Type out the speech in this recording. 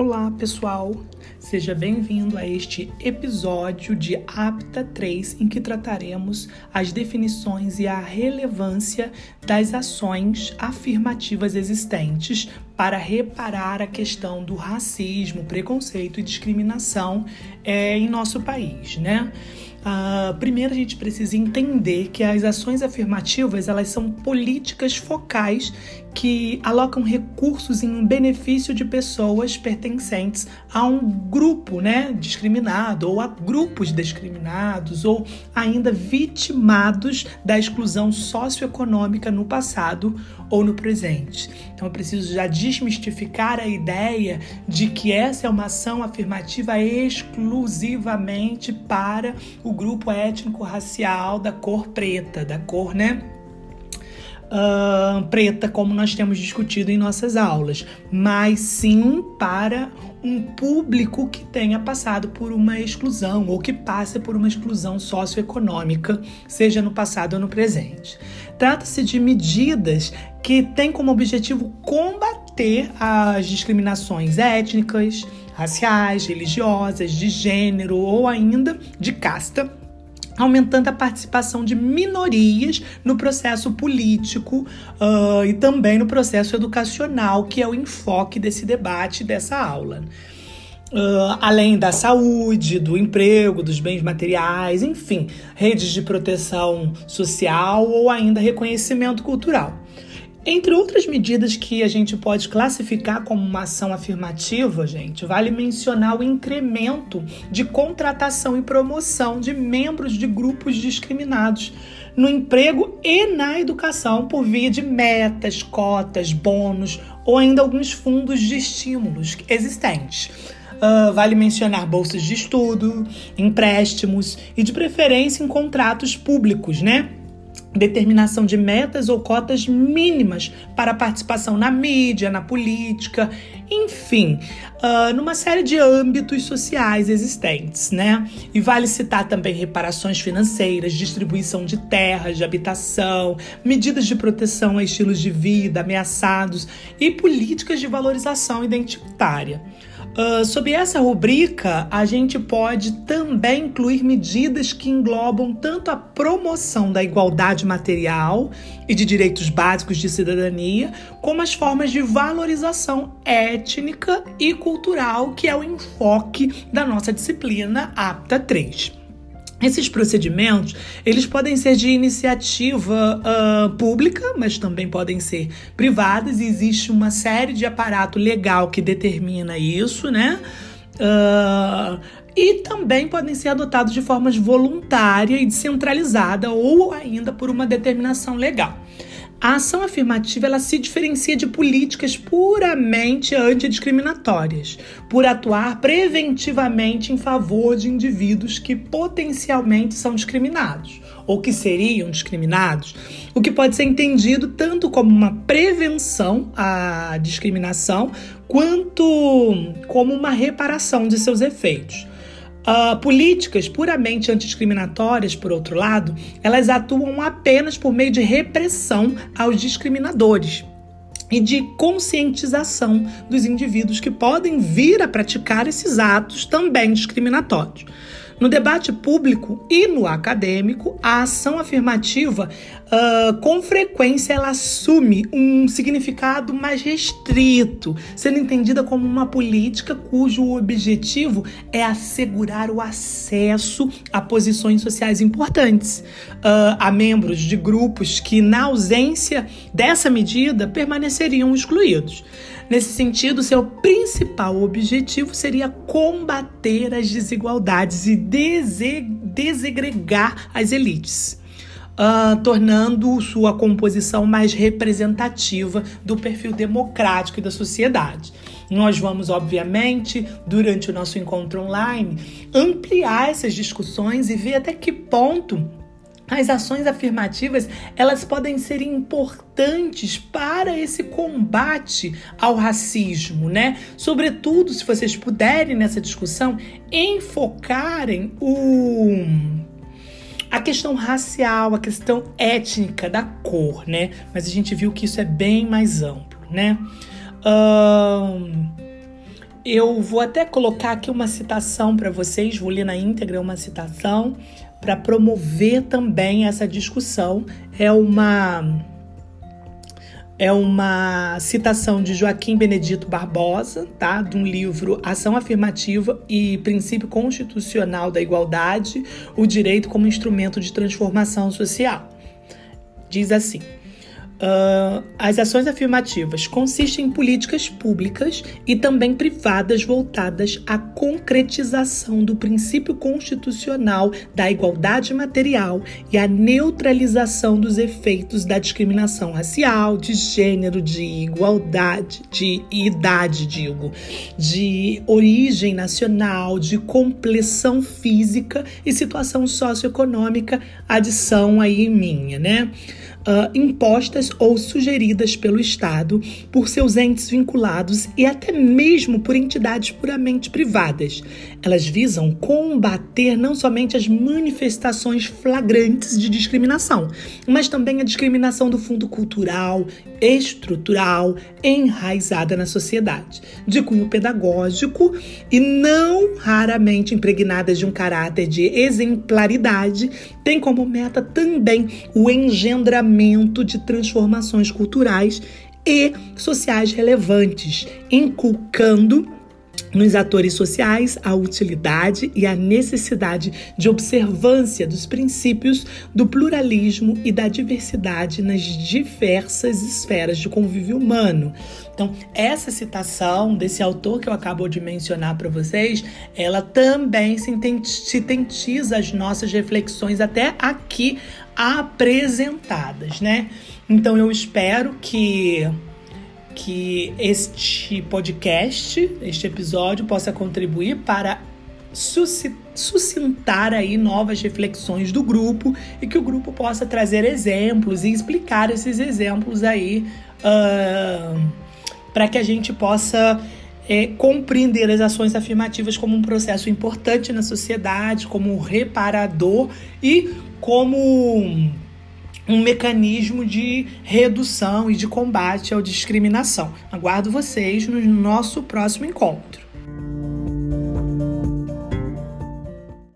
Olá, pessoal! Seja bem-vindo a este episódio de APTA 3, em que trataremos as definições e a relevância das ações afirmativas existentes para reparar a questão do racismo, preconceito e discriminação é, em nosso país, né? Uh, primeiro a gente precisa entender que as ações afirmativas elas são políticas focais que alocam recursos em benefício de pessoas pertencentes a um grupo né, discriminado ou a grupos discriminados ou ainda vitimados da exclusão socioeconômica no passado ou no presente. Então eu preciso já desmistificar a ideia de que essa é uma ação afirmativa exclusivamente para o grupo étnico-racial da cor preta, da cor, né? Uh, preta, como nós temos discutido em nossas aulas, mas sim para um público que tenha passado por uma exclusão ou que passe por uma exclusão socioeconômica, seja no passado ou no presente. Trata-se de medidas que têm como objetivo combater as discriminações étnicas, raciais, religiosas, de gênero ou ainda de casta aumentando a participação de minorias no processo político uh, e também no processo educacional, que é o enfoque desse debate, dessa aula. Uh, além da saúde, do emprego, dos bens materiais, enfim, redes de proteção social ou ainda reconhecimento cultural. Entre outras medidas que a gente pode classificar como uma ação afirmativa, gente, vale mencionar o incremento de contratação e promoção de membros de grupos discriminados no emprego e na educação por via de metas, cotas, bônus ou ainda alguns fundos de estímulos existentes. Uh, vale mencionar bolsas de estudo, empréstimos e, de preferência, em contratos públicos, né? Determinação de metas ou cotas mínimas para participação na mídia, na política, enfim, uh, numa série de âmbitos sociais existentes, né? E vale citar também reparações financeiras, distribuição de terras, de habitação, medidas de proteção a estilos de vida ameaçados e políticas de valorização identitária. Uh, sob essa rubrica, a gente pode também incluir medidas que englobam tanto a promoção da igualdade material e de direitos básicos de cidadania, como as formas de valorização étnica e cultural, que é o enfoque da nossa disciplina APTA 3. Esses procedimentos, eles podem ser de iniciativa uh, pública, mas também podem ser privadas. Existe uma série de aparato legal que determina isso, né? Uh, e também podem ser adotados de forma voluntária e descentralizada ou ainda por uma determinação legal. A ação afirmativa ela se diferencia de políticas puramente antidiscriminatórias, por atuar preventivamente em favor de indivíduos que potencialmente são discriminados ou que seriam discriminados, o que pode ser entendido tanto como uma prevenção à discriminação quanto como uma reparação de seus efeitos. Uh, políticas puramente antidiscriminatórias, por outro lado, elas atuam apenas por meio de repressão aos discriminadores e de conscientização dos indivíduos que podem vir a praticar esses atos também discriminatórios. No debate público e no acadêmico, a ação afirmativa, uh, com frequência, ela assume um significado mais restrito, sendo entendida como uma política cujo objetivo é assegurar o acesso a posições sociais importantes uh, a membros de grupos que, na ausência dessa medida, permaneceriam excluídos. Nesse sentido, seu principal objetivo seria combater as desigualdades e desegregar as elites. Uh, tornando sua composição mais representativa do perfil democrático e da sociedade. Nós vamos, obviamente, durante o nosso encontro online, ampliar essas discussões e ver até que ponto as ações afirmativas, elas podem ser importantes para esse combate ao racismo, né? Sobretudo se vocês puderem nessa discussão enfocarem o a questão racial, a questão étnica da cor, né? Mas a gente viu que isso é bem mais amplo, né? Um, eu vou até colocar aqui uma citação para vocês, vou ler na íntegra uma citação para promover também essa discussão. É uma é uma citação de Joaquim Benedito Barbosa, tá? De um livro Ação Afirmativa e Princípio Constitucional da Igualdade, o direito como instrumento de transformação social. Diz assim: Uh, as ações afirmativas consistem em políticas públicas e também privadas voltadas à concretização do princípio constitucional da igualdade material e à neutralização dos efeitos da discriminação racial, de gênero, de igualdade, de idade, digo, de origem nacional, de complexão física e situação socioeconômica, adição aí minha, né? Uh, impostas ou sugeridas pelo Estado por seus entes vinculados e até mesmo por entidades puramente privadas. Elas visam combater não somente as manifestações flagrantes de discriminação, mas também a discriminação do fundo cultural, estrutural, enraizada na sociedade, de cunho pedagógico e não raramente impregnadas de um caráter de exemplaridade, tem como meta também o engendramento de transformações culturais e sociais relevantes, inculcando nos atores sociais a utilidade e a necessidade de observância dos princípios do pluralismo e da diversidade nas diversas esferas de convívio humano. Então, essa citação desse autor que eu acabo de mencionar para vocês, ela também sintetiza as nossas reflexões até aqui apresentadas, né? Então, eu espero que que este podcast, este episódio, possa contribuir para suscitar aí novas reflexões do grupo e que o grupo possa trazer exemplos e explicar esses exemplos aí uh, para que a gente possa é, compreender as ações afirmativas como um processo importante na sociedade, como reparador e como um mecanismo de redução e de combate à discriminação. Aguardo vocês no nosso próximo encontro.